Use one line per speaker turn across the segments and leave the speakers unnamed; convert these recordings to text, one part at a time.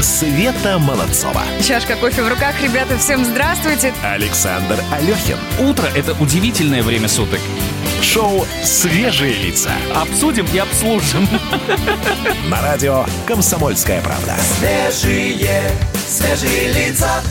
Света Молодцова.
Чашка кофе в руках. Ребята, всем здравствуйте.
Александр Алехин.
Утро – это удивительное время суток.
Шоу «Свежие лица».
Обсудим и обслужим.
На радио «Комсомольская правда».
Свежие, свежие лица.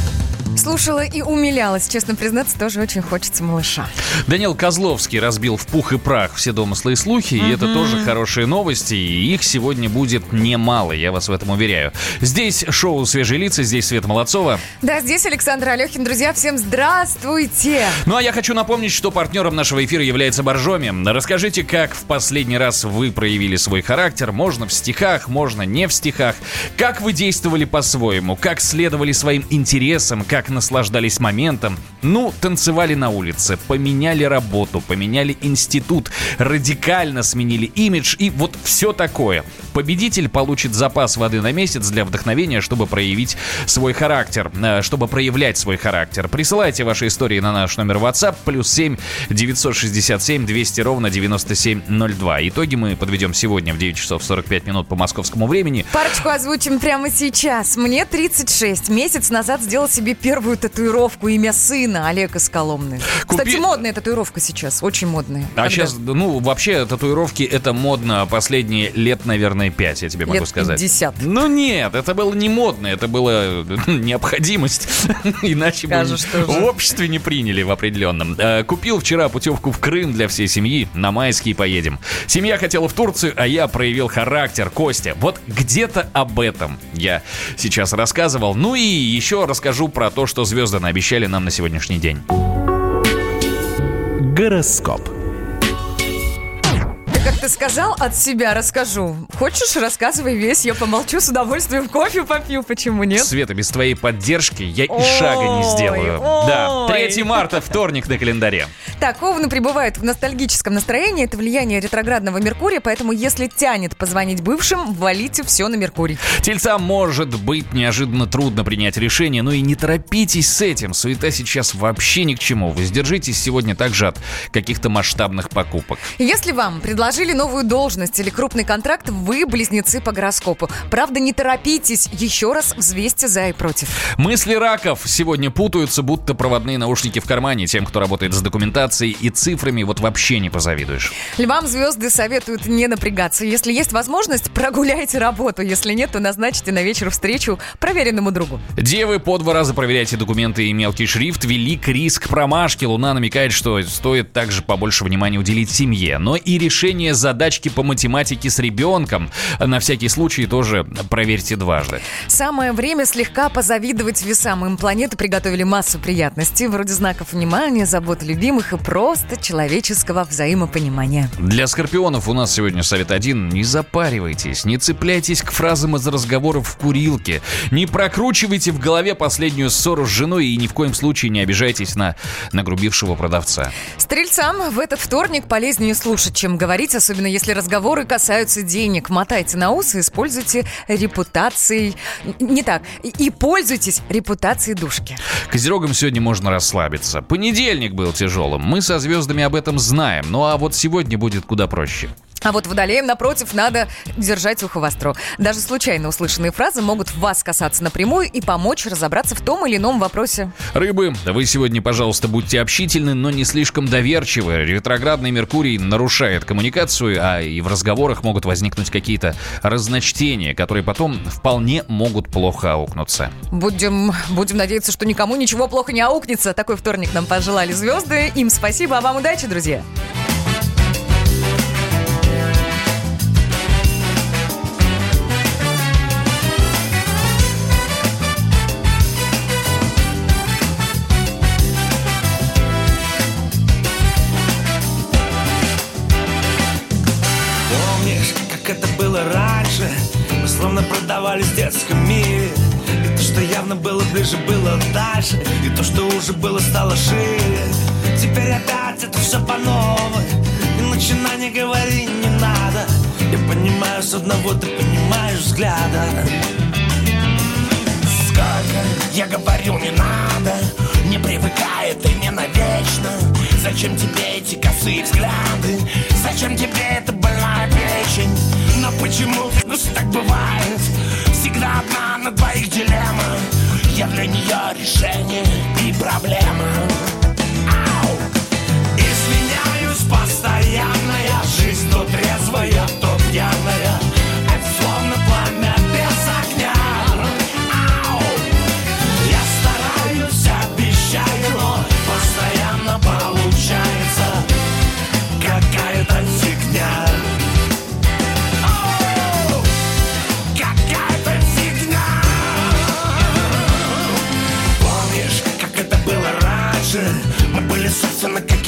Слушала и умилялась. Честно признаться, тоже очень хочется малыша.
Данил Козловский разбил в пух и прах все домыслы и слухи, и это тоже хорошие новости, и их сегодня будет немало, я вас в этом уверяю. Здесь шоу «Свежие лица», здесь Света Молодцова.
Да, здесь Александр Алехин. Друзья, всем здравствуйте.
Ну а я хочу напомнить, что партнером нашего эфира является Боржоми. Расскажите, как в последний раз вы проявили свой характер. Можно в стихах, можно не в стихах. Как вы действовали по-своему, как следовали своим интересам, как наслаждались моментом. Ну, танцевали на улице, поменяли работу, поменяли институт, радикально сменили имидж и вот все такое. Победитель получит запас воды на месяц для вдохновения, чтобы проявить свой характер, э, чтобы проявлять свой характер. Присылайте ваши истории на наш номер WhatsApp плюс 7 967 200 ровно 9702. Итоги мы подведем сегодня в 9 часов 45 минут по московскому времени.
Парочку озвучим прямо сейчас. Мне 36. Месяц назад сделал себе первую татуировку имя сына Олега Сколомны.
Купи-
Кстати, модная татуировка сейчас. Очень модная.
А
Когда?
сейчас, ну, вообще, татуировки это модно последние лет, наверное, 5, я тебе могу
Лет
сказать.
50.
Ну нет, это было не модно, это была необходимость. Иначе бы
Скажешь
в обществе не приняли в определенном. Э, Купил вчера путевку в Крым для всей семьи. На майские поедем. Семья хотела в Турцию, а я проявил характер. Костя, вот где-то об этом я сейчас рассказывал. Ну и еще расскажу про то, что звезды наобещали нам на сегодняшний день.
Гороскоп.
Ты сказал, от себя расскажу. Хочешь, рассказывай весь. Я помолчу с удовольствием, кофе попью. Почему нет?
Света, без твоей поддержки я и шага не сделаю. Да,
ой.
3 марта, вторник на календаре.
Так, Овны пребывают в ностальгическом настроении. Это влияние ретроградного Меркурия, поэтому если тянет позвонить бывшим, валите все на Меркурий.
Тельцам может быть неожиданно трудно принять решение, но и не торопитесь с этим. Суета сейчас вообще ни к чему. Воздержитесь сегодня также от каких-то масштабных покупок.
Если вам предложили новую должность или крупный контракт, вы близнецы по гороскопу. Правда, не торопитесь. Еще раз взвесьте за и против.
Мысли раков сегодня путаются, будто проводные наушники в кармане. Тем, кто работает с документацией и цифрами, вот вообще не позавидуешь.
Львам звезды советуют не напрягаться. Если есть возможность, прогуляйте работу. Если нет, то назначите на вечер встречу проверенному другу.
Девы по два раза проверяйте документы и мелкий шрифт. Велик риск промашки. Луна намекает, что стоит также побольше внимания уделить семье. Но и решение задачки по математике с ребенком на всякий случай тоже проверьте дважды.
Самое время слегка позавидовать весам. Им планеты приготовили массу приятностей, вроде знаков внимания, заботы любимых и просто человеческого взаимопонимания.
Для скорпионов у нас сегодня совет один. Не запаривайтесь, не цепляйтесь к фразам из разговоров в курилке, не прокручивайте в голове последнюю ссору с женой и ни в коем случае не обижайтесь на нагрубившего продавца.
Стрельцам в этот вторник полезнее слушать, чем говорить, особенно если разговоры касаются денег. Мотайте на ус и используйте репутацией... Не так. И пользуйтесь репутацией душки.
Козерогам сегодня можно расслабиться. Понедельник был тяжелым. Мы со звездами об этом знаем. Ну а вот сегодня будет куда проще.
А вот водолеям, напротив, надо держать ухо востро. Даже случайно услышанные фразы могут вас касаться напрямую и помочь разобраться в том или ином вопросе.
Рыбы, вы сегодня, пожалуйста, будьте общительны, но не слишком доверчивы. Ретроградный Меркурий нарушает коммуникацию, а и в разговорах могут возникнуть какие-то разночтения, которые потом вполне могут плохо аукнуться.
Будем, будем надеяться, что никому ничего плохо не аукнется. Такой вторник нам пожелали звезды. Им спасибо, а вам удачи, друзья.
Было ближе, было дальше И то, что уже было, стало шире. Теперь опять это все по новой И начинай не говори, не надо. Я понимаю с одного, ты понимаешь взгляда. Сколько я говорил, не надо Не привыкай, ты не навечно Зачем тебе эти косые взгляды? Зачем тебе эта больная печень? Но почему? Ну что так бывает? Всегда одна на двоих дилемма Я для нее решение и проблема Ау! Изменяюсь постоянно, я жизнь, тут трезвая, то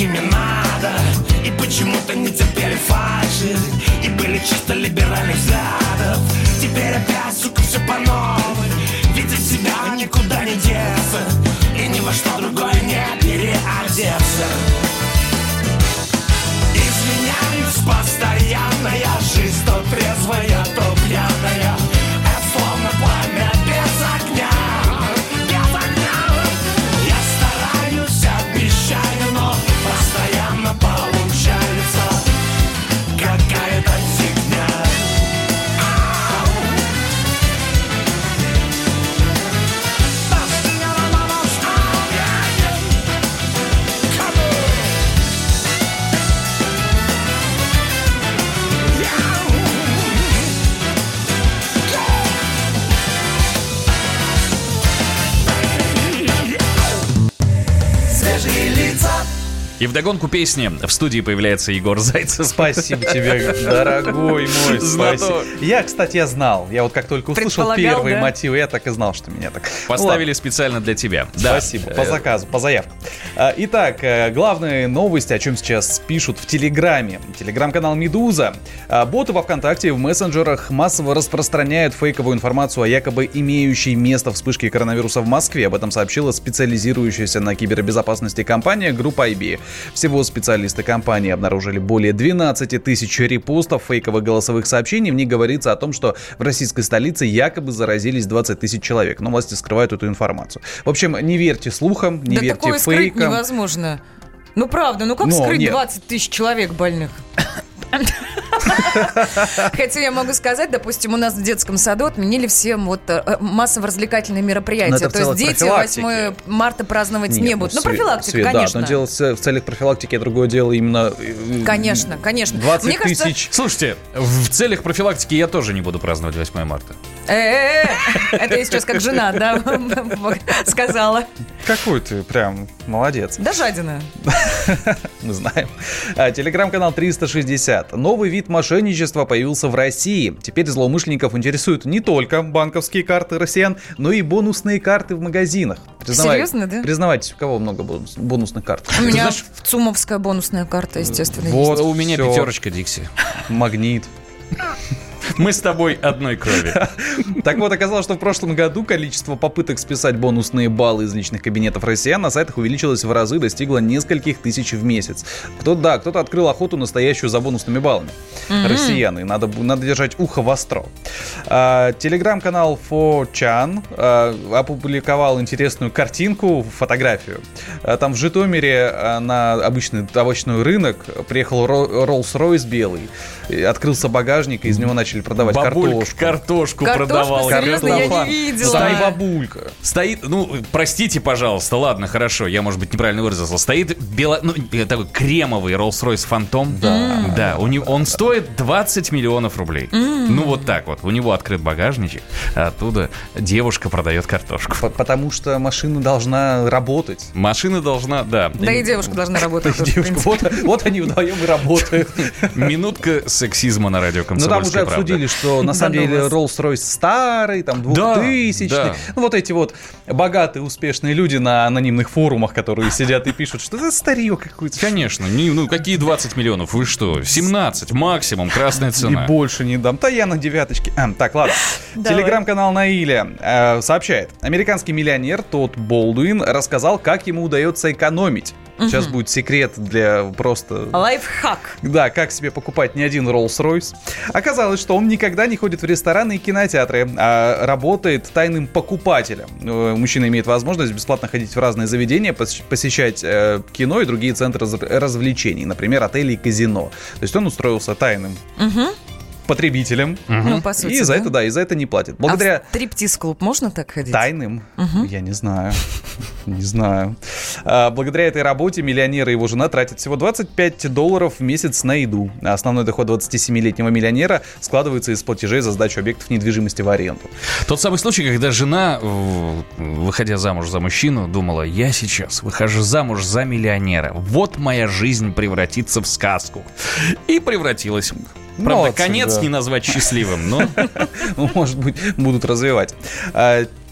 какими надо И почему-то не терпели фальши И были чисто либеральных взглядов. Теперь опять, сука, все по новой. Видя себя никуда не деться И ни во что другое не переодеться
И вдогонку песни в студии появляется Егор Зайцев.
Спасибо тебе, дорогой мой. Спасибо. Я, кстати, я знал. Я вот как только услышал первые
да?
мотивы, я так и знал, что меня так...
Поставили
Ладно.
специально для тебя. Да.
Спасибо, по заказу, по заявке. А, Итак, э, главные новости, о чем сейчас пишут в Телеграме. Телеграм-канал «Медуза». А, Боты во ВКонтакте и в мессенджерах массово распространяют фейковую информацию о якобы имеющей место вспышке коронавируса в Москве. Об этом сообщила специализирующаяся на кибербезопасности компания группа IB. Всего специалисты компании обнаружили более 12 тысяч репостов фейковых голосовых сообщений. В них говорится о том, что в российской столице якобы заразились 20 тысяч человек. Но власти скрывают эту информацию. В общем, не верьте слухам, не
да
верьте
такое скрыть
фейкам.
невозможно. Ну правда, ну как
Но
скрыть
нет.
20 тысяч человек больных? Хотя я могу сказать, допустим, у нас в детском саду отменили все вот э, массово-развлекательные мероприятия. То есть дети
профилактики.
8 марта праздновать не будут. Ну,
Свет-
профилактика, конечно.
Да, но дело в целях профилактики, а другое дело именно... э,
Конечно, конечно.
20
Мне кажется-
тысяч.
Слушайте, в целях профилактики я тоже не буду праздновать 8 марта.
Э-э-э, это я сейчас как жена, да, сказала.
Какой ты прям молодец.
Да жадина.
Мы знаем. А, Телеграм-канал 360. Новый вид мошенничества появился в России. Теперь злоумышленников интересуют не только банковские карты россиян, но и бонусные карты в магазинах.
Серьезно, да?
Признавайтесь, у кого много бонус- бонусных карт?
У меня
знаешь-
в ЦУМовская бонусная карта, естественно,
Вот.
есть.
у меня
всё.
пятерочка, Дикси.
Магнит.
Мы с тобой одной крови.
Так вот, оказалось, что в прошлом году количество попыток списать бонусные баллы из личных кабинетов россиян на сайтах увеличилось в разы, достигло нескольких тысяч в месяц. Кто да, кто-то открыл охоту настоящую за бонусными баллами. Россияны. Надо, надо держать ухо востро. А, Телеграм-канал 4chan а, опубликовал интересную картинку, фотографию. А, Там в Житомире а, на обычный овощной рынок приехал Rolls-Royce белый. Открылся багажник, и из него начали продавать
Бабулька
картошку.
картошку
Картошку,
продавала.
серьезно, я не видела.
Стоит бабулька.
Стоит, ну, простите, пожалуйста, ладно, хорошо, я, может быть, неправильно выразился. Стоит бело, ну, э, такой кремовый Rolls-Royce Phantom. Да. Да, у него, он стоит 20 миллионов рублей. Ну, вот так вот. У него открыт багажничек, а оттуда девушка продает картошку.
Потому что машина должна работать.
Машина должна, да.
Да и девушка должна работать.
Девушка, вот, вот они вдвоем и работают.
Минутка сексизма на радио
Ну там
«Комсомольская
уже
правда».
Обсудили, что на самом деле. Rolls-Royce старый, там
Да,
2000
да.
Ну вот эти вот богатые, успешные люди на анонимных форумах, которые сидят и пишут, что это старье какое-то.
Конечно, не, ну какие 20 миллионов? Вы что? 17 максимум, красная
И
цена.
больше не дам. Да я на девяточке. А, так, ладно. Телеграм-канал Наиля э, сообщает. Американский миллионер Тодд Болдуин рассказал, как ему удается экономить. Сейчас будет секрет для просто...
Лайфхак.
Да, как себе покупать не один Rolls-Royce. Оказалось, что он никогда не ходит в рестораны и кинотеатры, а работает тайным покупателем. Э, Мужчина имеет возможность бесплатно ходить в разные заведения, пос- посещать э, кино и другие центры раз- развлечений, например, отели и казино. То есть он устроился тайным потребителям.
Ну, по сути,
И за
да.
это, да, и за это не платят.
А
Благодаря
в стриптиз-клуб можно так ходить?
Тайным? Я не знаю. Не знаю. А, Благодаря этой работе миллионер и его жена тратят всего 25 долларов в месяц на еду. А Основной доход 27-летнего миллионера складывается из платежей за сдачу объектов недвижимости в аренду.
Тот самый случай, когда жена, выходя замуж за мужчину, думала, я сейчас выхожу замуж за миллионера. Вот моя жизнь превратится в сказку. И превратилась. Правда,
Молодцы,
конец
да.
не назвать счастливым, но...
Ну, может быть, будут развивать.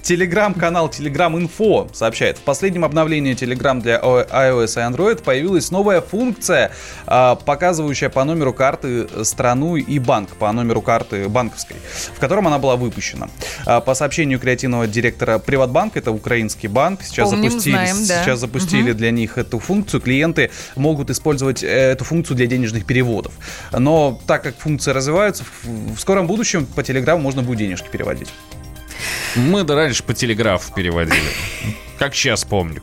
Телеграм-канал Telegram Info сообщает, в последнем обновлении Telegram для iOS и Android появилась новая функция, а, показывающая по номеру карты страну и банк, по номеру карты банковской, в котором она была выпущена. А, По сообщению креативного директора Приватбанк, это украинский банк, сейчас
Помним,
запустили,
знаем, да.
сейчас запустили для них эту функцию. Клиенты могут использовать э, эту функцию для денежных переводов. Но так как функции развиваются, в скором будущем по Телеграму можно будет денежки переводить.
Мы да раньше по телеграфу переводили. Как сейчас помню.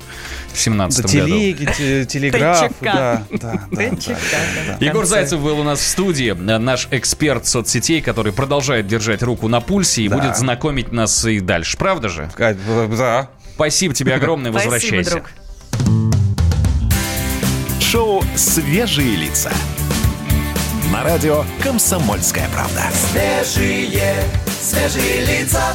В 17
Да,
году.
телеги, те- телеграф, да, да, да.
Егор. Зайцев был у нас в студии, э, наш эксперт соцсетей, который продолжает держать руку на пульсе и будет знакомить нас и дальше. Правда же?
да. А, Да.
Спасибо тебе огромное, возвращайся.
Шоу «Свежие лица». На радио «Комсомольская правда».
Свежие, свежие лица.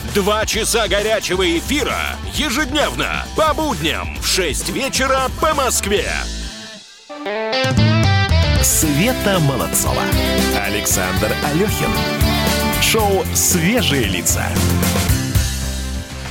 Два часа горячего эфира ежедневно по будням в 6 вечера по Москве.
Света Молодцова. Александр Алехин. Шоу «Свежие лица».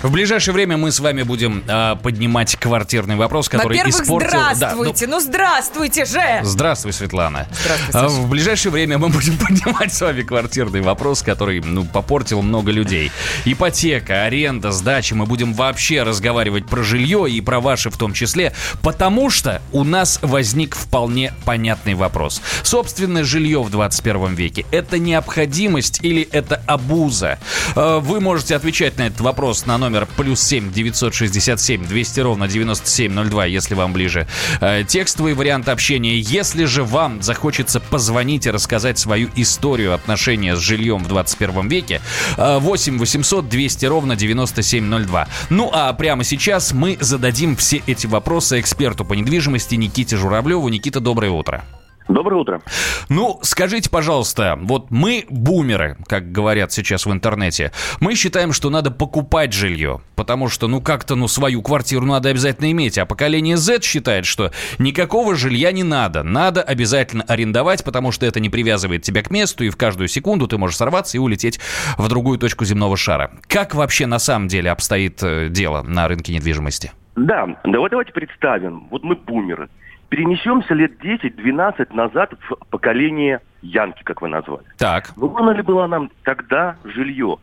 В ближайшее время мы с вами будем а, поднимать квартирный вопрос, который
Во-первых,
испортил... Да, ну,
здравствуйте. Ну, здравствуйте же.
Здравствуй, Светлана.
Здравствуй,
А,
Саша.
В ближайшее время мы будем поднимать с вами квартирный вопрос, который, ну, попортил много людей. Ипотека, аренда, сдача. Мы будем вообще разговаривать про жилье и про ваши в том числе, потому что у нас возник вполне понятный вопрос. Собственное жилье в 21 веке – это необходимость или это абуза? Э, Вы можете отвечать на этот вопрос на номер плюс 7 967 200 ровно 9702, если вам ближе. Э, Текстовый вариант общения. Если же вам захочется позвонить и рассказать свою историю отношения с жильем в 21 веке, э, 8 800 200 ровно 9702. Ну а прямо сейчас мы зададим все эти вопросы эксперту по недвижимости Никите Журавлеву. Никита, доброе утро.
Доброе утро.
Ну, скажите, пожалуйста, вот мы бумеры, как говорят сейчас в интернете, мы считаем, что надо покупать жилье, потому что, ну, как-то, ну, свою квартиру надо обязательно иметь, а поколение Z считает, что никакого жилья не надо, надо обязательно арендовать, потому что это не привязывает тебя к месту, и в каждую секунду ты можешь сорваться и улететь в другую точку земного шара. Как вообще на самом деле обстоит э, дело на рынке недвижимости?
Да, давай, давайте представим. Вот мы бумеры. Перенесемся лет 10-12 назад в поколение Янки, как вы назвали.
Так,
Нужно ли было нам тогда жилье?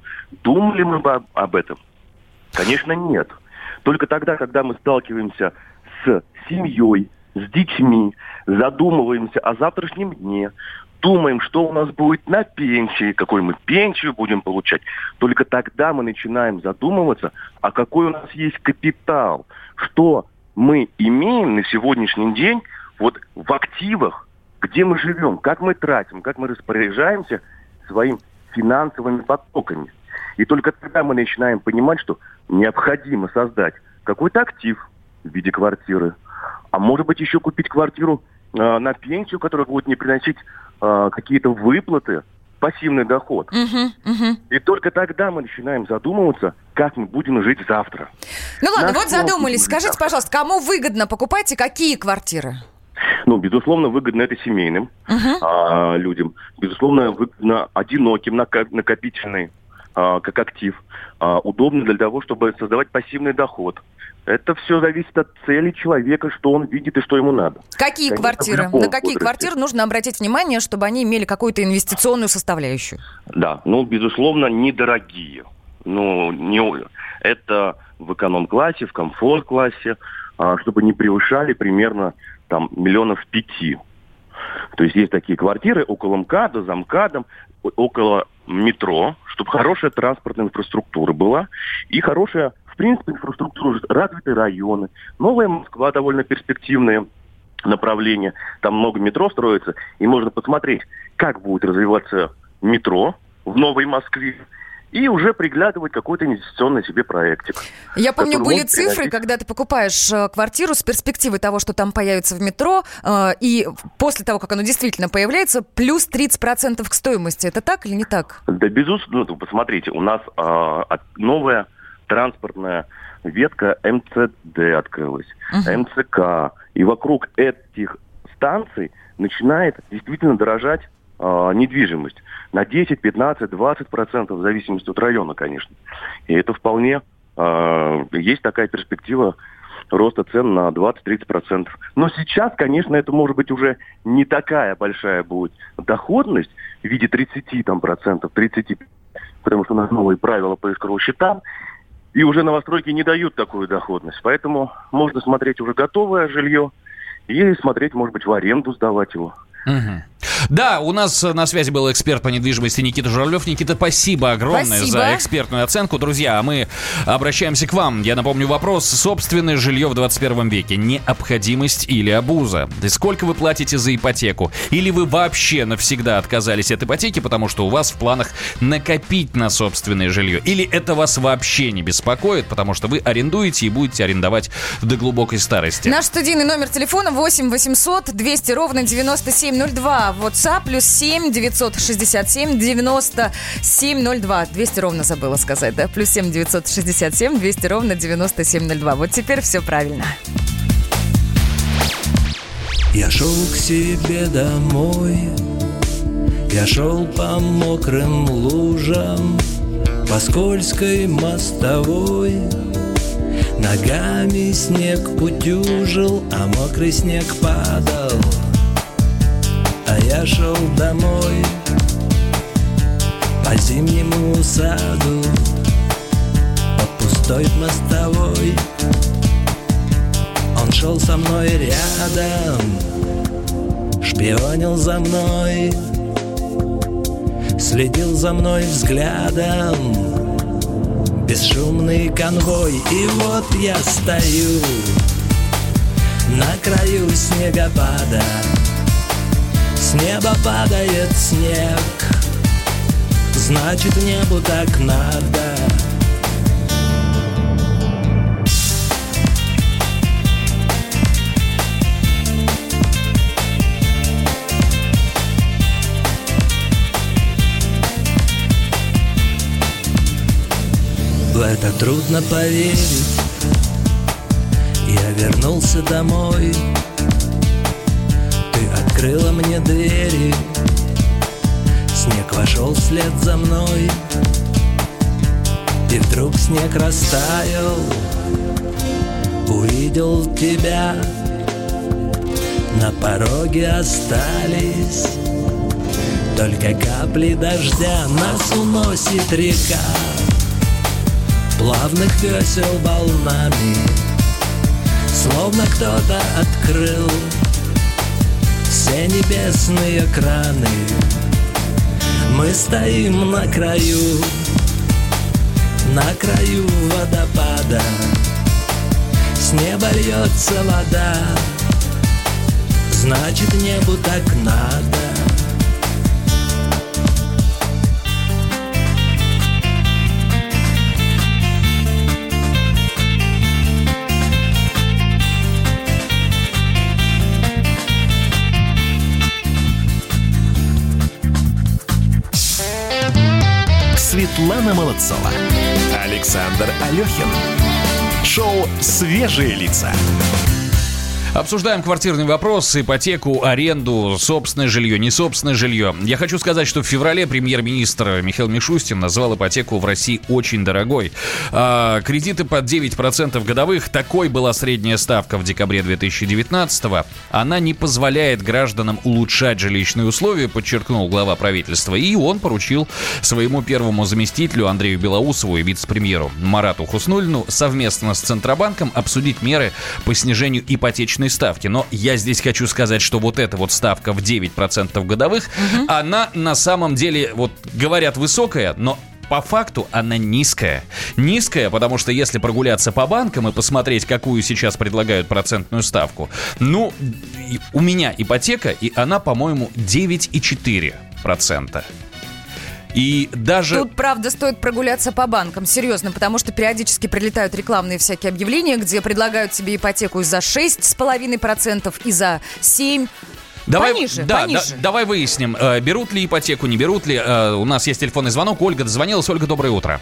Думали мы бы об- об этом? Конечно, нет. Только тогда, когда мы сталкиваемся с семьей, с детьми, задумываемся о завтрашнем дне, думаем, что у нас будет на пенсии, какую мы пенсию будем получать, только тогда мы начинаем задумываться, а какой у нас есть капитал, что мы имеем на сегодняшний день вот в активах, где мы живем, как мы тратим, как мы распоряжаемся своим финансовыми потоками. И только тогда мы начинаем понимать, что необходимо создать какой-то актив в виде квартиры, а может быть еще купить квартиру э, на пенсию, которая будет не приносить э, какие-то выплаты, пассивный доход.
Мгм, мгм.
И только тогда мы начинаем задумываться, как мы будем жить завтра.
Ну ладно,
На
вот задумались. Скажите,
завтра?
пожалуйста, кому выгодно покупать и какие квартиры?
Ну, безусловно, выгодно это семейным
Мгм.
а, людям. Безусловно, выгодно одиноким, накопительный, а, как актив. А, удобно для того, чтобы создавать пассивный доход. Это все зависит от цели человека, что он видит и что ему надо.
Какие
Конечно,
квартиры? На какие
возрасте.
квартиры нужно обратить внимание, чтобы они имели какую-то инвестиционную составляющую?
Да, ну, безусловно, недорогие. Ну, не, это в эконом-классе, в комфорт-классе, а, чтобы не превышали примерно там миллионов пяти. То есть есть такие квартиры около МКАДа, за МКАДом, около метро, чтобы хорошая транспортная инфраструктура была и хорошая, принципе, инфраструктура, развитые районы. Новая Москва довольно перспективная направление. Там много метро строится, и можно посмотреть, как будет развиваться метро в Новой Москве, и уже приглядывать какой-то инвестиционный себе проектик.
Я помню, были цифры,
приносить-
когда ты покупаешь э, квартиру с перспективой того, что там появится в метро, э, и после того, как оно действительно появляется, плюс 30% к стоимости. Это так или не так?
Да, безусловно, ну, посмотрите, у нас а, новая транспортная ветка МЦД открылась, МЦК. И вокруг этих станций начинает действительно дорожать а, недвижимость на 10, 15, 20 процентов в зависимости от района, конечно. И это вполне а, есть такая перспектива роста цен на 20-30 процентов. Но сейчас, конечно, это может быть уже не такая большая будет доходность в виде 30 там, процентов, 30, потому что у нас новые правила по искровым счетам, и уже новостройки не дают такую доходность. Поэтому можно смотреть уже готовое жилье и смотреть, может быть, в аренду сдавать его.
Мгм. Да, у нас э, на связи был эксперт по недвижимости Никита Журавлев. Никита, спасибо огромное
Спасибо.
за экспертную оценку. Друзья, а мы обращаемся к вам. Я напомню вопрос. Собственное жилье в 21 веке. Необходимость или абуза? И сколько вы платите за ипотеку? Или вы вообще навсегда отказались от ипотеки, потому что у вас в планах накопить на собственное жилье? Или это вас вообще не беспокоит, потому что вы арендуете и будете арендовать до глубокой старости?
Наш студийный номер телефона 8 800 200 ровно 9702. WhatsApp плюс 7 967 9702. 200 ровно забыла сказать, да? Плюс 7 967 200 ровно 9702. Вот теперь все правильно.
Я шел к себе домой Я шел по мокрым лужам По скользкой мостовой Ногами снег утюжил, а мокрый снег падал я шел домой По зимнему саду По пустой мостовой он шел со мной рядом, шпионил за мной, следил за мной взглядом. Бесшумный конвой, и вот я стою на краю снегопада. С неба падает снег, значит небу так надо. В это трудно поверить. Я вернулся домой открыла мне двери. Снег вошел вслед за мной. И вдруг снег растаял. Увидел тебя. На пороге остались Только капли дождя. Нас уносит река плавных весел волнами Словно кто-то открыл все небесные краны. Мы стоим на краю, на краю водопада. С неба льется вода, значит небу так надо
Светлана Молодцова. Александр Алехин. Шоу «Свежие лица».
Обсуждаем квартирный вопрос, ипотеку, аренду, собственное жилье, не собственное жилье. Я хочу сказать, что в феврале премьер-министр Михаил Мишустин назвал ипотеку в России очень дорогой. А, кредиты под 9% годовых, такой была средняя ставка в декабре 2019 -го. Она не позволяет гражданам улучшать жилищные условия, подчеркнул глава правительства. И он поручил своему первому заместителю Андрею Белоусову и вице-премьеру Марату Хуснулину совместно с Центробанком обсудить меры по снижению ипотечной ставки. Но я здесь хочу сказать, что вот эта вот ставка в 9% годовых, угу. она на самом деле, вот говорят, высокая, но по факту она низкая. Низкая, потому что если прогуляться по банкам и посмотреть, какую сейчас предлагают процентную ставку, ну, у меня ипотека, и она, по-моему, 9,4%. И даже...
Тут, правда, стоит прогуляться по банкам, серьезно, потому что периодически прилетают рекламные всякие объявления, где предлагают тебе ипотеку и за 6,5%, и за 7%.
Давай,
пониже,
да,
пониже.
Да, давай выясним, э, берут ли ипотеку, не берут ли. Э, у нас есть телефонный звонок. Ольга дозвонилась. Ольга, доброе утро.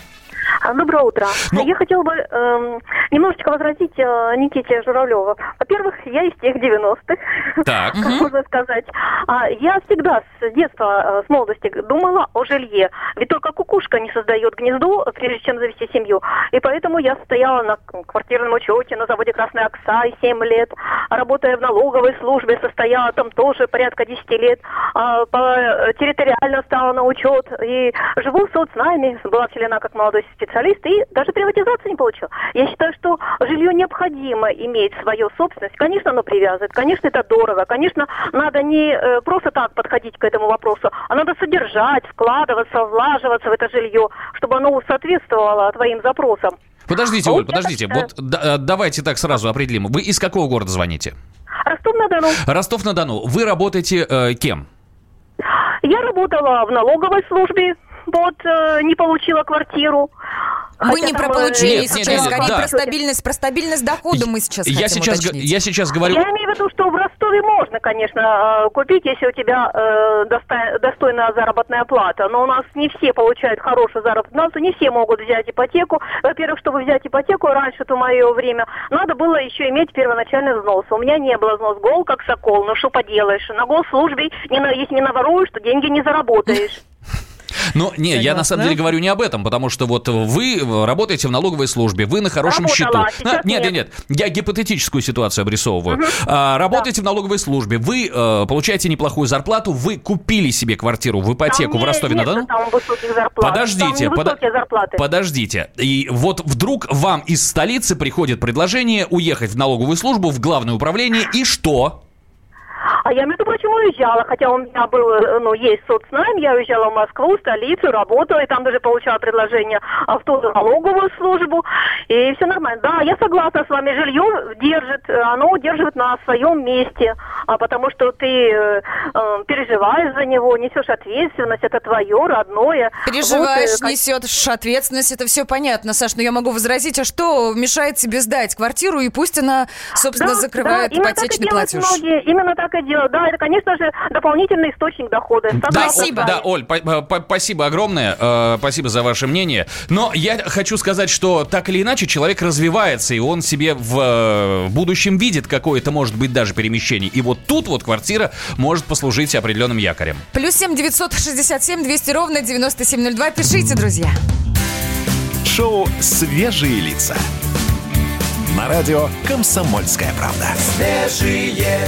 А, доброе утро. Ну... Я хотела бы э, немножечко возразить э, Никите Журавлеву. Во-первых, я из тех 90-х,
так.
как можно сказать. А, я всегда с детства, э, с молодости думала о жилье. Ведь только кукушка не создает гнездо, прежде чем завести семью. И поэтому я стояла на квартирном учете на заводе «Красная Окса» и 7 лет. Работая в налоговой службе, состояла там тоже порядка 10 лет. А, по, территориально стала на учет. И живу в соцнайме, была вселена как молодой специалист специалист и даже приватизации не получил. Я считаю, что жилье необходимо иметь свою собственность. Конечно, оно привязывает, конечно, это дорого, конечно, надо не э, просто так подходить к этому вопросу, а надо содержать, вкладываться, влаживаться в это жилье, чтобы оно соответствовало твоим запросам.
Подождите, а Оль, подождите, вот да, давайте так сразу определим. Вы из какого города звоните?
Ростов-на-Дону.
Ростов-на-Дону. Вы работаете э, кем?
Я работала в налоговой службе, вот э, не получила квартиру.
Мы Хотя не про получение нет, сейчас, нет, нет, скорее да. про стабильность, про стабильность дохода мы сейчас
я
хотим
сейчас,
уточнить.
Я сейчас говорю...
Я имею в виду, что в Ростове можно, конечно, э, купить, если у тебя э, достойная заработная плата. Но у нас не все получают хорошую заработную плату, не все могут взять ипотеку. Во-первых, чтобы взять ипотеку, раньше, то мое время, надо было еще иметь первоначальный взнос. У меня не было взнос гол, как сокол, ну что поделаешь. На госслужбе, не на, если не наворуешь, то деньги не заработаешь.
Но не, Согласна. я на самом деле говорю не об этом, потому что вот вы работаете в налоговой службе, вы на хорошем
Работала,
счету. А, нет, нет, нет, я гипотетическую ситуацию обрисовываю. Угу. А, работаете да. в налоговой службе, вы э, получаете неплохую зарплату, вы купили себе квартиру в ипотеку там в Ростове-на-Дону. Подождите, под... подождите. И вот вдруг вам из столицы приходит предложение уехать в налоговую службу, в главное управление, и что?
А я, между прочим, уезжала, хотя у меня был, э, ну, есть соцнайм, я уезжала в Москву, столицу, работала, и там даже получала предложение в ту налоговую службу, и все нормально. Да, я согласна с вами, жилье держит, оно удерживает на своем месте, а потому что ты э, э, переживаешь за него, несешь ответственность, это твое, родное.
Переживаешь, вот, несешь ответственность, это все понятно, Саш, но я могу возразить, а что мешает тебе сдать квартиру, и пусть она, собственно, да, закрывает да, ипотечный платеж?
Многие, именно так и делают. Да, это, конечно же, дополнительный источник дохода.
Да, спасибо. Да, Оль, спасибо огромное. Э, спасибо за ваше мнение. Но я хочу сказать, что так или иначе человек развивается, и он себе в, э, в будущем видит какое-то, может быть, даже перемещение. И вот тут вот квартира может послужить определенным якорем.
Плюс семь девятьсот шестьдесят семь двести ровно девяносто семь ноль два. Пишите, друзья.
Шоу «Свежие лица». На радио «Комсомольская правда».
Свежие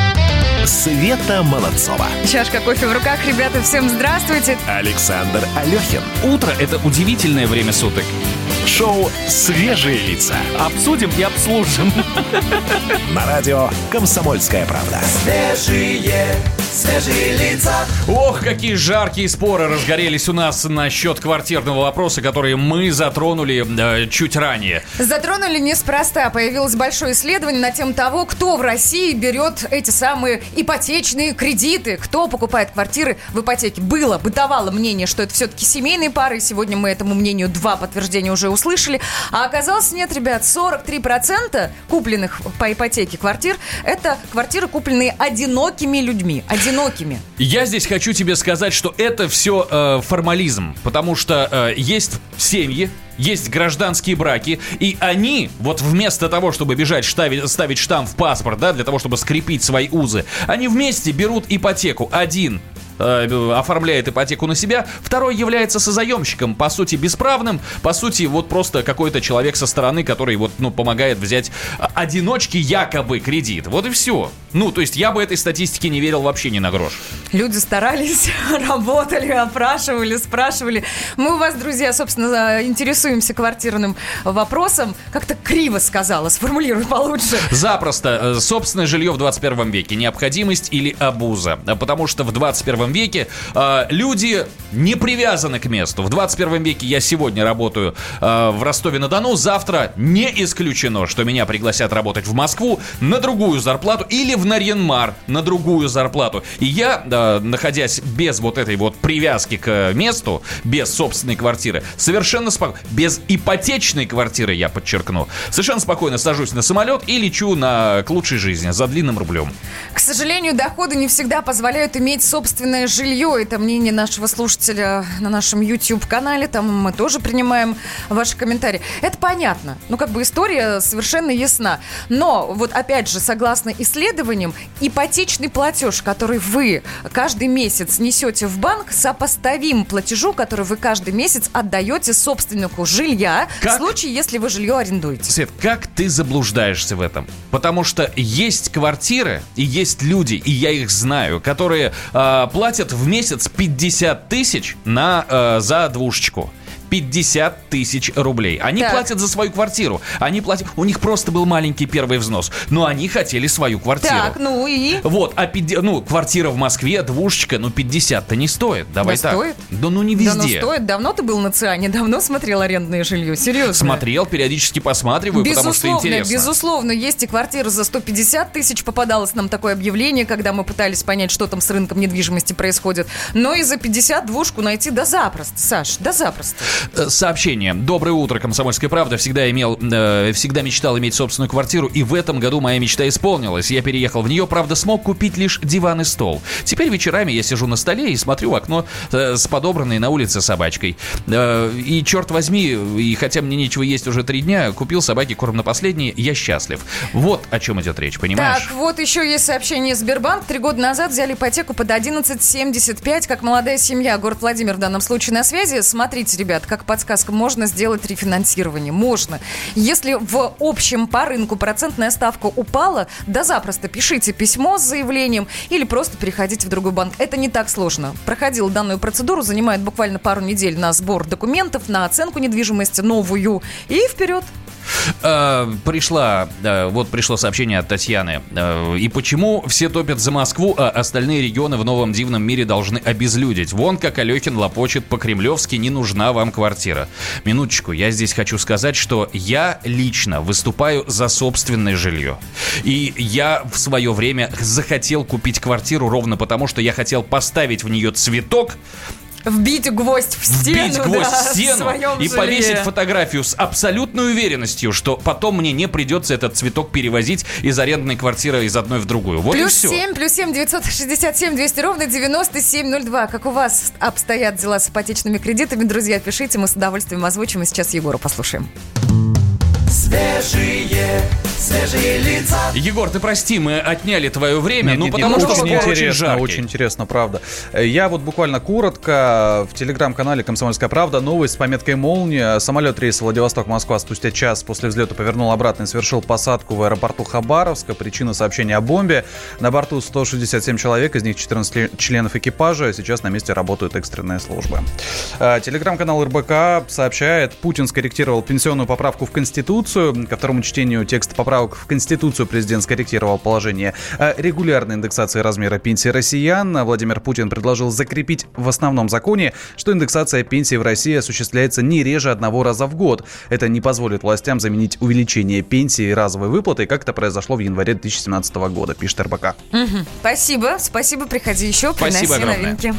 Света Молодцова.
Чашка кофе в руках, ребята, всем здравствуйте.
Александр Алехин.
Утро – это удивительное время суток.
Шоу «Свежие лица».
Обсудим и обслужим.
На радио «Комсомольская правда».
Свежие, свежие лица.
Ох, какие жаркие споры разгорелись у нас насчет квартирного вопроса, которые мы затронули э, чуть ранее.
Затронули неспроста. Появилось большое исследование на тему того, кто в России берет эти самые ипотечные кредиты, кто покупает квартиры в ипотеке. Было, бытовало мнение, что это все-таки семейные пары. Сегодня мы этому мнению два подтверждения уже услышали. А оказалось, нет, ребят, 43% купленных по ипотеке квартир – это квартиры, купленные одинокими людьми. Одинокими.
Я здесь хочу тебе сказать, что это все э, формализм, потому что э, есть семьи, есть гражданские браки, и они, вот вместо того, чтобы бежать ставить, ставить штамп в паспорт, да, для того, чтобы скрепить свои узы, они вместе берут ипотеку. Один э, оформляет ипотеку на себя, второй является созаемщиком, по сути, бесправным, по сути, вот просто какой-то человек со стороны, который вот, ну, помогает взять а, одиночке якобы кредит. Вот и все. Ну, то есть я бы этой статистике не верил вообще ни на грош.
Люди старались, работали, опрашивали, спрашивали. Мы у вас, друзья, собственно, интересуемся квартирным вопросом. Как-то криво сказала, сформулируй получше.
Запросто. Э, Собственное жилье в 21 веке. Необходимость или абуза. А Потому что в 21 веке э, люди не привязаны к месту. В 21 веке я сегодня работаю э, в Ростове-на-Дону. Завтра не исключено, что меня пригласят работать в Москву на другую зарплату или в Нарьянмар на другую зарплату. И я, э, находясь без вот этой вот привязки к месту, без собственной квартиры, совершенно спокойно, без ипотечной квартиры, я подчеркну, совершенно спокойно сажусь на самолет и лечу на, к лучшей жизни за длинным рублем.
К сожалению, доходы не всегда позволяют иметь собственное жилье. Это мнение нашего слушателя на нашем YouTube-канале. Там мы тоже принимаем ваши комментарии. Это понятно. Ну, как бы история совершенно ясна. Но, вот опять же, согласно исследованиям, ипотечный платеж, который вы каждый месяц несете в банк, сопоставим платежу, который вы каждый месяц отдаете собственнику жилья,
Как?
в случае, если вы жилье арендуете.
Свет, как ты заблуждаешься в этом? Потому что есть квартиры и есть люди, и я их знаю, которые э, платят в месяц 50 тысяч на, э, за двушечку. 50 тысяч рублей. Они
Так.
платят за свою квартиру. Они платят... У них просто был маленький первый взнос. Но они хотели свою квартиру.
Так, ну и...
Вот, а пяти- ну, квартира в Москве, двушечка, ну, 50-то не стоит. Давай
Да
так.
стоит.
Да ну не
Да ну
везде.
стоит. Давно ты был на Циане? Давно смотрел арендное жилье? Серьезно?
Смотрел, периодически посматриваю, потому что
Безусловно,
интересно.
безусловно, есть и квартиры за 150 тысяч. Попадалось нам такое объявление, когда мы пытались понять, что там с рынком недвижимости происходит. Но и за 50 двушку найти да запросто, Саш, да запросто.
Э, Сообщение. Доброе утро, Комсомольская правда. Всегда имел, э, всегда мечтал иметь собственную квартиру, и в этом году моя мечта исполнилась. Я переехал в нее, правда, смог купить лишь диван и стол. Теперь вечерами я сижу на столе и смотрю в окно э, с подобранной на улице собачкой. Э, и черт возьми, и хотя мне нечего есть уже три дня, купил собаке корм на последний, я счастлив. Вот о чем идет речь, понимаешь?
Так, вот еще есть сообщение Сбербанк. Три года назад взяли ипотеку под 11,75, как молодая семья. Город Владимир в данном случае на связи. Смотрите, ребят, как подсказка, можно сделать рефинансирование. Можно. Если в общем по рынку процентная ставка упала, да запросто пишите письмо с заявлением или просто переходите в другой банк. Это не так сложно. Проходил данную процедуру, занимает буквально пару недель на сбор документов, на оценку недвижимости новую и вперед.
Э, пришла, э, вот пришло сообщение от Татьяны. Э, и почему все топят за Москву, а остальные регионы в новом дивном мире должны обезлюдить? Вон как Алехин лопочет по-кремлевски, не нужна вам квартира. Минуточку, я здесь хочу сказать, что я лично выступаю за собственное жилье. И я в свое время захотел купить квартиру ровно потому, что я хотел поставить в нее цветок,
Вбить гвоздь в стену.
вбить гвоздь
да,
в стену
своем
и
жилье.
повесить фотографию с абсолютной уверенностью, что потом мне не придется этот цветок перевозить из арендной квартиры из одной в другую. Вот
Плюс
и все.
7, плюс 7, 967, 200 ровно 9702. Как у вас обстоят дела с ипотечными кредитами, друзья, пишите, мы с удовольствием озвучим, и сейчас Егора послушаем.
Свежие, свежие лица.
Егор, ты прости, мы отняли твое время, ну потому что
очень интересно,
жаркий.
очень интересно, правда. Я вот буквально коротко в телеграм-канале «Комсомольская правда» новость с пометкой «Молния». Самолет рейса Владивосток-Москва спустя час после взлета повернул обратно и совершил посадку в аэропорту Хабаровска. Причина сообщения о бомбе. На борту 167 человек, из них 14 ле- членов экипажа. Сейчас на месте работают экстренные службы. Э, Телеграм-канал РБК сообщает, Путин скорректировал пенсионную поправку в Конституцию. Ко второму чтению текста поправок в Конституцию президент скорректировал положение о регулярной индексации размера пенсии россиян. Владимир Путин предложил закрепить в основном законе, что индексация пенсии в России осуществляется не реже одного раза в год. Это не позволит властям заменить увеличение пенсии разовой выплатой, как это произошло в январе 2017 года, пишет РБК.
Мгм. Спасибо, спасибо, приходи еще, приноси
Спасибо огромное.
новинки.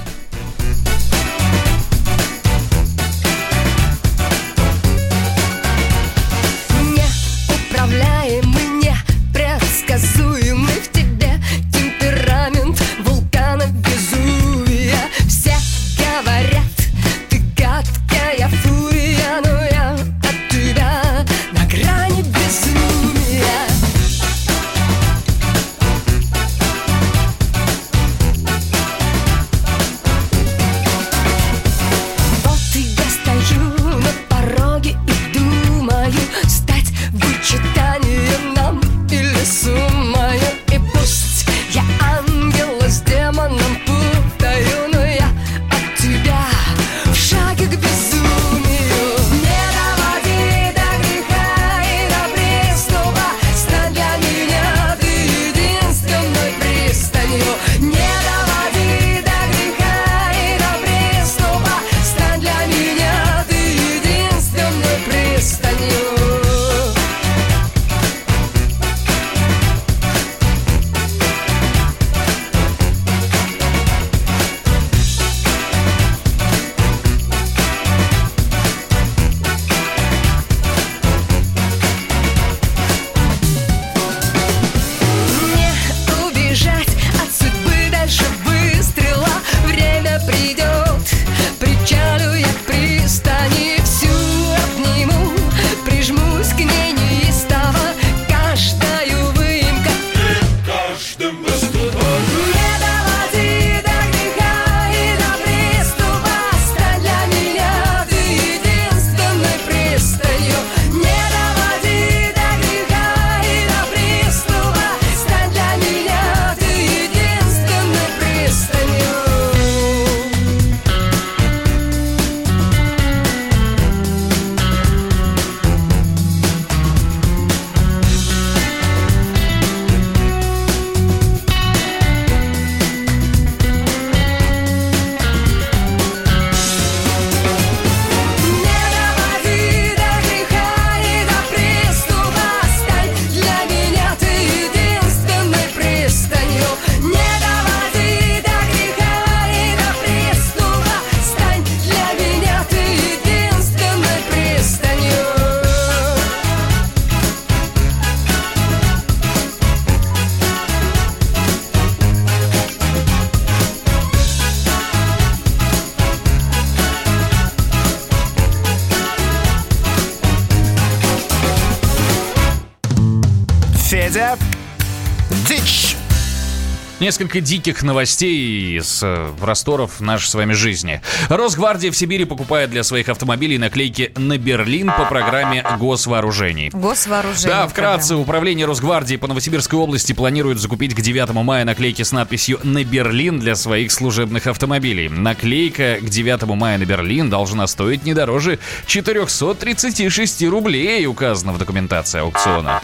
Несколько диких новостей из э, просторов нашей с вами жизни. Росгвардия в Сибири покупает для своих автомобилей наклейки на Берлин по программе госвооружений.
Госвооружение.
Да, вкратце, управление Росгвардии по Новосибирской области планирует закупить к 9 мая наклейки с надписью «На Берлин» для своих служебных автомобилей. Наклейка к 9 мая на Берлин должна стоить не дороже 436 рублей, указано в документации аукциона.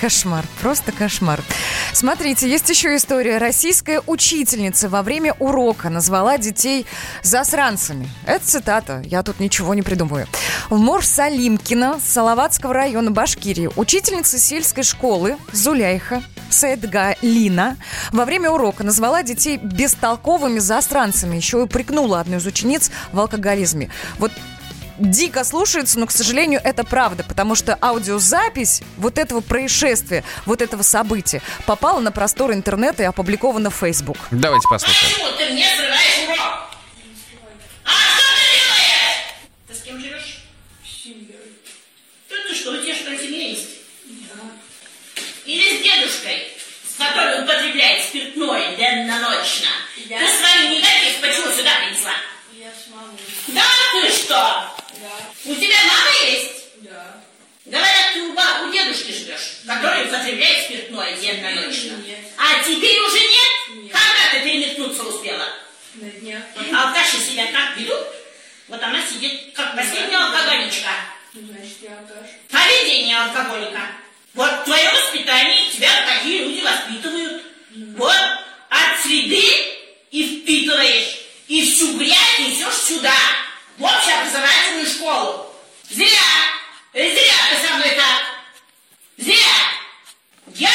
Кошмар, просто кошмар. Смотрите, есть еще история. Российская учительница во время урока назвала детей засранцами. Это цитата, я тут ничего не придумываю. В Морсалимкино Салаватского района Башкирии учительница сельской школы Зуляйха Саидгалина во время урока назвала детей бестолковыми засранцами. Еще и упрекнула одну из учениц в алкоголизме. Вот дико слушается, но, к сожалению, это правда, потому что аудиозапись вот этого происшествия, вот этого события попала на просторы интернета и опубликована в Facebook.
Давайте послушаем.
Почему ты мне срываешь урок? А ты с кем живешь? С почему сюда принесла?
Я с мамой.
Да ты что?
Да.
У тебя мама есть?
Да.
Говорят, ты у, ба- у дедушки живешь, который употребляет спиртное.
Нет.
А теперь уже нет?
Нет.
Когда ты переметнуться успела?
На днях.
Алкаши себя как ведут? Вот она сидит, как последняя алкоголичка.
Значит, я алкаш.
Поведение алкоголика. Вот твое воспитание, тебя такие люди воспитывают. Вот от среды и впитываешь, и всю грязь несешь сюда, в общеобразовательную школу. Зря, зря ты со мной так. Зря. Я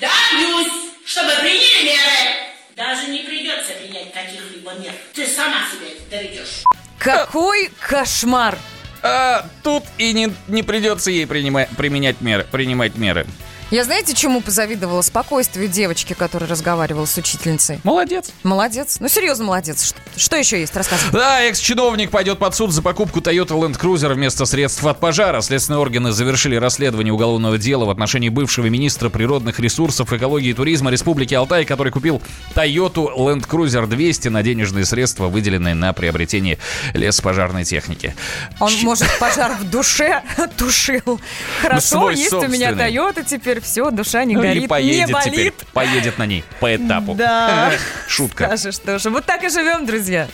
добьюсь, чтобы приняли меры. Даже не придется принять каких-либо мер. Ты сама себя доведешь.
Какой кошмар!
А тут и не, не придется ей принимать, применять меры, принимать меры.
Я знаете, чему позавидовала? Спокойствию девочки, которая разговаривала с учительницей.
Молодец.
Молодец. Ну, серьезно, молодец. Что, что еще есть? Рассказывай.
Да, экс-чиновник пойдет под суд за покупку Toyota Land Cruiser вместо средств от пожара. Следственные органы завершили расследование уголовного дела в отношении бывшего министра природных ресурсов, экологии и туризма Республики Алтай, который купил Toyota Land Cruiser 200 на денежные средства, выделенные на приобретение леспожарной техники.
Он, может, пожар в душе тушил. Хорошо,
свой
есть у меня
собственный.
Тойота теперь, все, душа не
Ну
горит,
и поедет
не болит.
теперь, поедет на ней по этапу.
Да.
Шутка.
Скажешь тоже. Вот так и живем, друзья.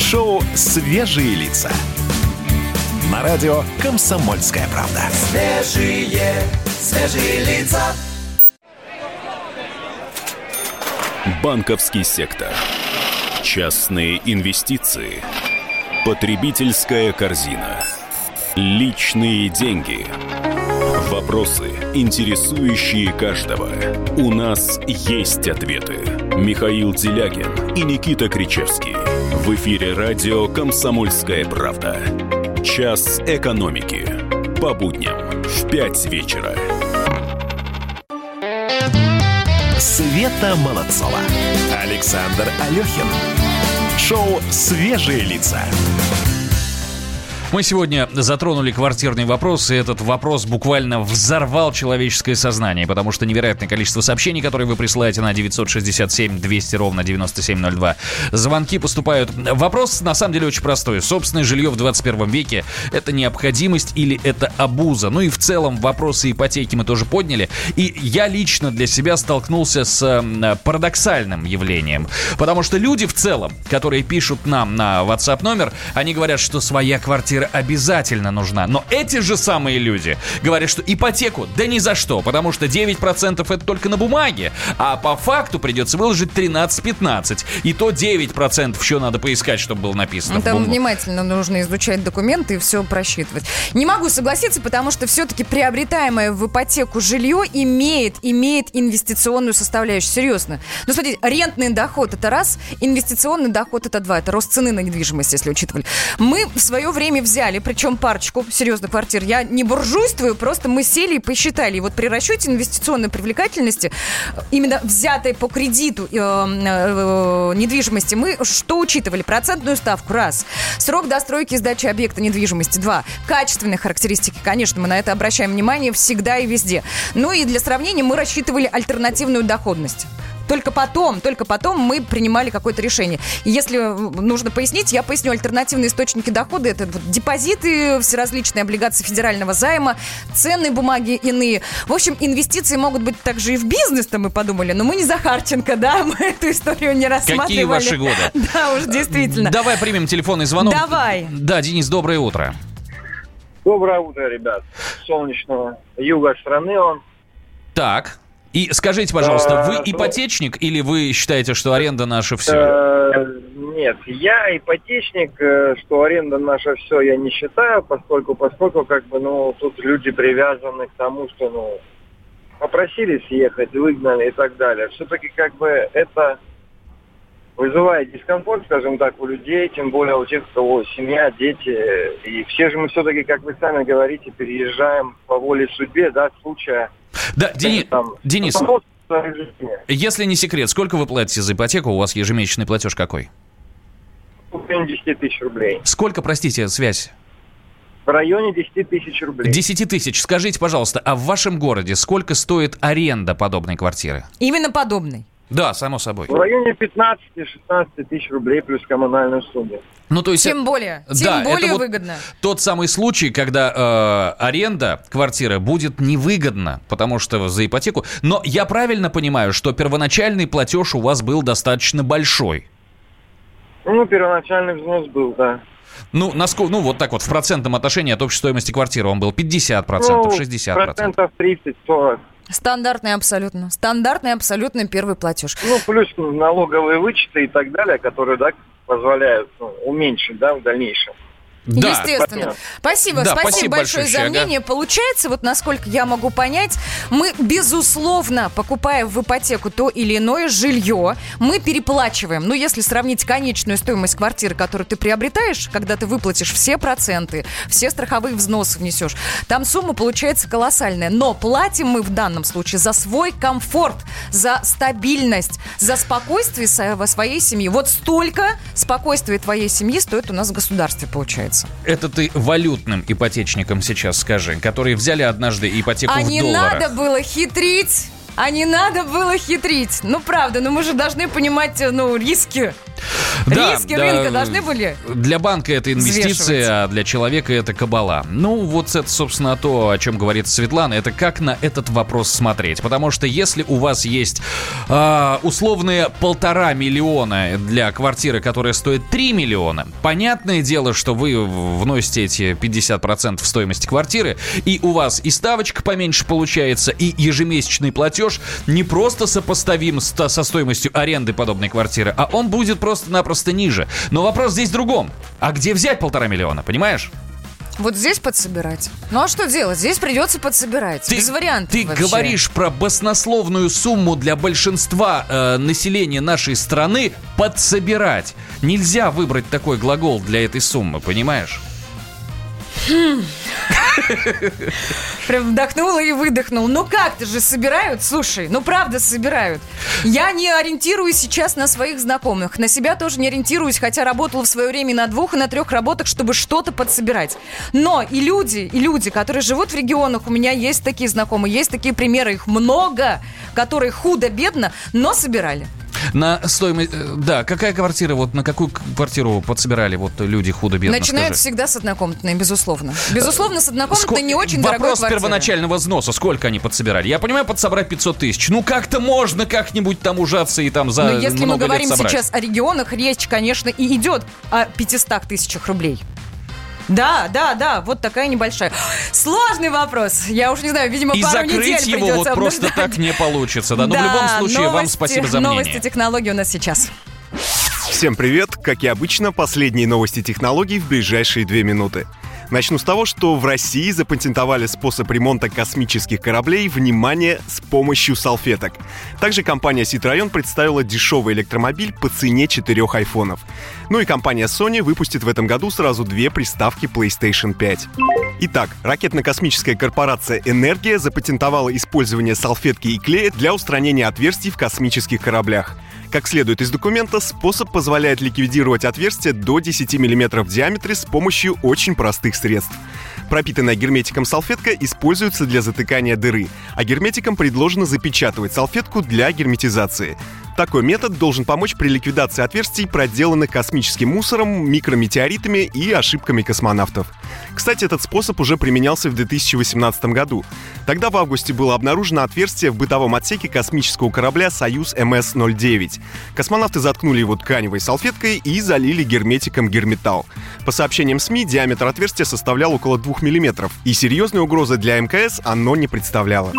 Шоу «Свежие лица». На радио «Комсомольская правда».
Свежие, свежие лица.
Банковский сектор. Частные инвестиции. Потребительская корзина. Личные деньги. Вопросы, интересующие каждого. У нас есть ответы. Михаил Делягин и Никита Кричевский. В эфире радио «Комсомольская правда». Час экономики. По будням в 5 вечера.
Света Молодцова. Александр Алехин. Шоу «Свежие лица».
Мы сегодня затронули квартирный вопрос, и этот вопрос буквально взорвал человеческое сознание, потому что невероятное количество сообщений, которые вы присылаете на 967 200 ровно 9702, звонки поступают. Вопрос на самом деле очень простой. Собственное жилье в 21 веке – это необходимость или это абуза? Ну и в целом вопросы ипотеки мы тоже подняли. И я лично для себя столкнулся с парадоксальным явлением. Потому что люди в целом, которые пишут нам на WhatsApp номер, они говорят, что своя квартира обязательно нужна. Но эти же самые люди говорят, что ипотеку да ни за что, потому что 9% это только на бумаге, а по факту придется выложить 13-15. И то 9% еще надо поискать, чтобы было написано.
Там внимательно нужно изучать документы и все просчитывать. Не могу согласиться, потому что все-таки приобретаемое в ипотеку жилье имеет, имеет инвестиционную составляющую. Серьезно. Ну, смотрите, рентный доход это раз, инвестиционный доход это два. Это рост цены на недвижимость, если учитывали. Мы в свое время взяли, причем парочку, серьезно, квартир. Я не буржуйствую, просто мы сели и посчитали. И вот при расчете инвестиционной привлекательности, э, именно взятой по кредиту э, э, недвижимости, мы что учитывали? Процентную ставку, раз. Срок достройки и сдачи объекта недвижимости, два. Качественные характеристики, конечно, мы на это обращаем внимание всегда и везде. Ну и для сравнения мы рассчитывали альтернативную доходность. Только потом, только потом мы принимали какое-то решение. И если э, нужно пояснить, я поясню альтернативные источники дохода. Это вот депозиты, всеразличные облигации федерального займа, ценные бумаги иные. В общем, инвестиции могут быть также и в бизнес-то, мы подумали. Но мы не Захарченко, да, мы эту историю не рассматривали.
Какие ваши годы?
Да, уж действительно.
Давай примем телефонный звонок.
Давай.
Да, Денис, доброе утро.
Доброе утро, ребят. Солнечного юга страны он.
Так. И скажите, пожалуйста,
А,
вы
ну-
ипотечник или вы считаете, что аренда наша все?
Э, Нет, я ипотечник, э, что аренда наша все я не считаю, поскольку, поскольку как бы, ну, тут люди привязаны к тому, что, ну, попросили съехать, выгнали и так далее. Все-таки как бы это вызывает дискомфорт, скажем так, у людей, тем более у тех, у кого семья, дети. И все же мы все-таки, как вы сами говорите, переезжаем по воле судьбе, да, случая.
Да, Дени-
Там,
Денис,
вопрос жизни.
если не секрет, сколько вы платите за ипотеку? У вас ежемесячный платеж какой?
В районе 10 тысяч рублей.
Сколько, простите, связь?
В районе 10 тысяч рублей.
10 тысяч. Скажите, пожалуйста, а в вашем городе сколько стоит аренда подобной квартиры?
Именно подобный.
Да, само собой.
В районе 15-16 тысяч рублей плюс коммунальную сумму.
Ну, то есть
Тем
это-
более, тем
Да, это
более
вот
выгодно.
Тот самый случай, когда э, аренда квартиры будет невыгодна, потому что за ипотеку. Но я правильно понимаю, что первоначальный платеж у вас был достаточно большой.
Ну, первоначальный взнос был, да.
Ну, насколько, ну, вот так вот, в процентном отношении от общей стоимости квартиры он был 50%,
ну,
60%.
процентов 30-40.
Стандартный абсолютно. Стандартный абсолютно первый платеж.
Ну, плюс налоговые вычеты и так далее, которые, да, позволяют ну, уменьшить, да, в дальнейшем.
Естественно. Спасибо,
Да,
спасибо,
спасибо
большое
большое,
за
ага.
мнение. Получается, вот насколько я могу понять, мы, безусловно, покупая в ипотеку то или иное жилье, мы переплачиваем. Ну, если сравнить конечную стоимость квартиры, которую ты приобретаешь, когда ты выплатишь все проценты, все страховые взносы внесешь, там сумма получается колоссальная. Но платим мы в данном случае за свой комфорт, за стабильность, за спокойствие своей семье. Вот столько спокойствия твоей семьи стоит у нас в государстве, получается.
Это ты валютным ипотечникам сейчас скажи, которые взяли однажды ипотеку
А
в
не
долларах.
надо было хитрить. А не надо было хитрить. Ну, правда, ну мы же должны понимать, э, ну, риски.
Да,
риски
да,
рынка должны были
Для банка это инвестиция, а для человека это кабала. Ну, вот это, собственно, то, о чем говорит Светлана, это как на этот вопрос смотреть. Потому что если у вас есть а, условные полтора миллиона для квартиры, которая стоит 3 миллиона, понятное дело, что вы вносите эти 50% стоимости квартиры, и у вас и ставочка поменьше получается, и ежемесячный платеж не просто сопоставим со стоимостью аренды подобной квартиры, а он будет просто-напросто ниже. Но вопрос здесь в другом. А где взять полтора миллиона, понимаешь?
вот здесь подсобирать. Ну, а что делать? Здесь придется подсобирать. Без вариантов
Ты
вообще.
говоришь про баснословную сумму для большинства э, населения нашей страны подсобирать. Нельзя выбрать такой глагол для этой суммы, понимаешь?
Прям вдохнула и выдохнул. Ну как-то же собирают, слушай, ну правда собирают. Я не ориентируюсь сейчас на своих знакомых. На себя тоже не ориентируюсь, хотя работала в свое время на двух, и на трех работах, чтобы что-то подсобирать. Но и люди, и люди, которые живут в регионах, у меня есть такие знакомые, есть такие примеры, их много, которые худо-бедно, но собирали.
На стоимость... э, Да, какая квартира, вот на какую квартиру подсобирали вот люди худо-бедно,
Начинают
скажи?
всегда с однокомнатной, безусловно. Безусловно, с однокомнатной не очень дорогой
Вопрос
квартиры.
первоначального взноса, сколько они подсобирали? Я понимаю, подсобрать 500 тысяч. Ну как-то можно как-нибудь там ужаться и там за
Но если мы
много лет
говорим сейчас о регионах, речь, конечно, и идет о 500 тысячах рублей. Да, да, да, вот такая небольшая. Сложный вопрос. Я уж не знаю, видимо,
И
пару
закрыть
недель
его вот
придется
просто
обсуждать.
так не получится, да? Но в
Да,
любом случае, вам
новости-
спасибо за
Новости
мнение.
технологий у нас сейчас.
Всем привет! Как и обычно, последние новости технологий в ближайшие две минуты. Начну с того, что в России запатентовали способ ремонта космических кораблей, внимание, с помощью салфеток. Также компания Citroёn представила дешевый электромобиль по цене четырех айфонов. Ну и компания Sony выпустит в этом году сразу две приставки PlayStation 5. Итак, ракетно-космическая корпорация «Энергия» запатентовала использование салфетки и клея для устранения отверстий в космических кораблях. Как следует из документа, способ позволяет ликвидировать отверстия до 10 мм в диаметре с помощью очень простых средств. Пропитанная герметиком салфетка используется для затыкания дыры, а герметиком предложено запечатывать салфетку для герметизации. Такой метод должен помочь при ликвидации отверстий, проделанных космическим мусором, микрометеоритами и ошибками космонавтов. Кстати, этот способ уже применялся в 2018 году. Тогда в августе было обнаружено отверстие в бытовом отсеке космического корабля «Союз МС-09». Космонавты заткнули его тканевой салфеткой и залили герметиком герметал. По сообщениям СМИ, диаметр отверстия составлял около 2 мм, и серьезной угрозы для МКС оно не представляло.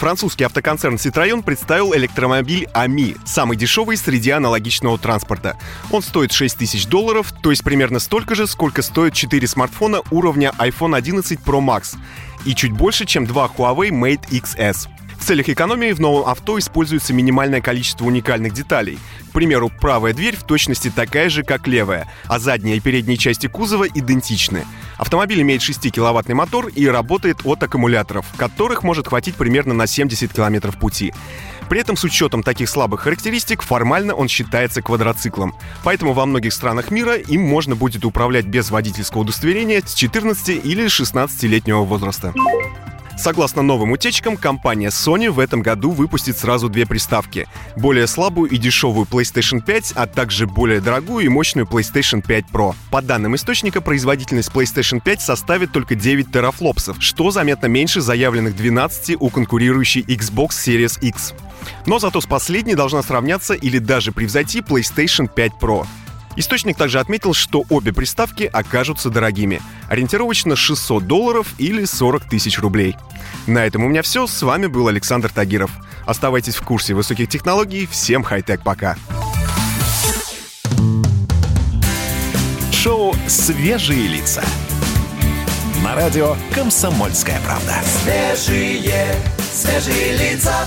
Французский автоконцерн Citroёn представил электромобиль AMI, самый дешевый среди аналогичного транспорта. Он стоит 6 тысяч долларов, то есть примерно столько же, сколько стоят 4 смартфона уровня iPhone 11 Pro Max и чуть больше, чем два Huawei Mate XS. В целях экономии в новом авто используется минимальное количество уникальных деталей. К примеру, правая дверь в точности такая же, как левая, а задняя и передние части кузова идентичны. Автомобиль имеет 6-киловаттный мотор и работает от аккумуляторов, которых может хватить примерно на 70 километров пути. При этом с учетом таких слабых характеристик формально он считается квадроциклом. Поэтому во многих странах мира им можно будет управлять без водительского удостоверения с 14 или 16-летнего возраста. Согласно новым утечкам, компания Sony в этом году выпустит сразу две приставки. Более слабую и дешевую PlayStation 5, а также более дорогую и мощную PlayStation 5 Pro. По данным источника, производительность PlayStation 5 составит только 9 терафлопсов, что заметно меньше заявленных 12 у конкурирующей Xbox Series X. Но зато с последней должна сравняться или даже превзойти PlayStation 5 Pro. Источник также отметил, что обе приставки окажутся дорогими. Ориентировочно 600 долларов или 40 тысяч рублей. На этом у меня все. С вами был Александр Тагиров. Оставайтесь в курсе высоких технологий. Всем хай-тек пока.
Шоу «Свежие лица». На радио «Комсомольская правда».
Свежие, свежие лица.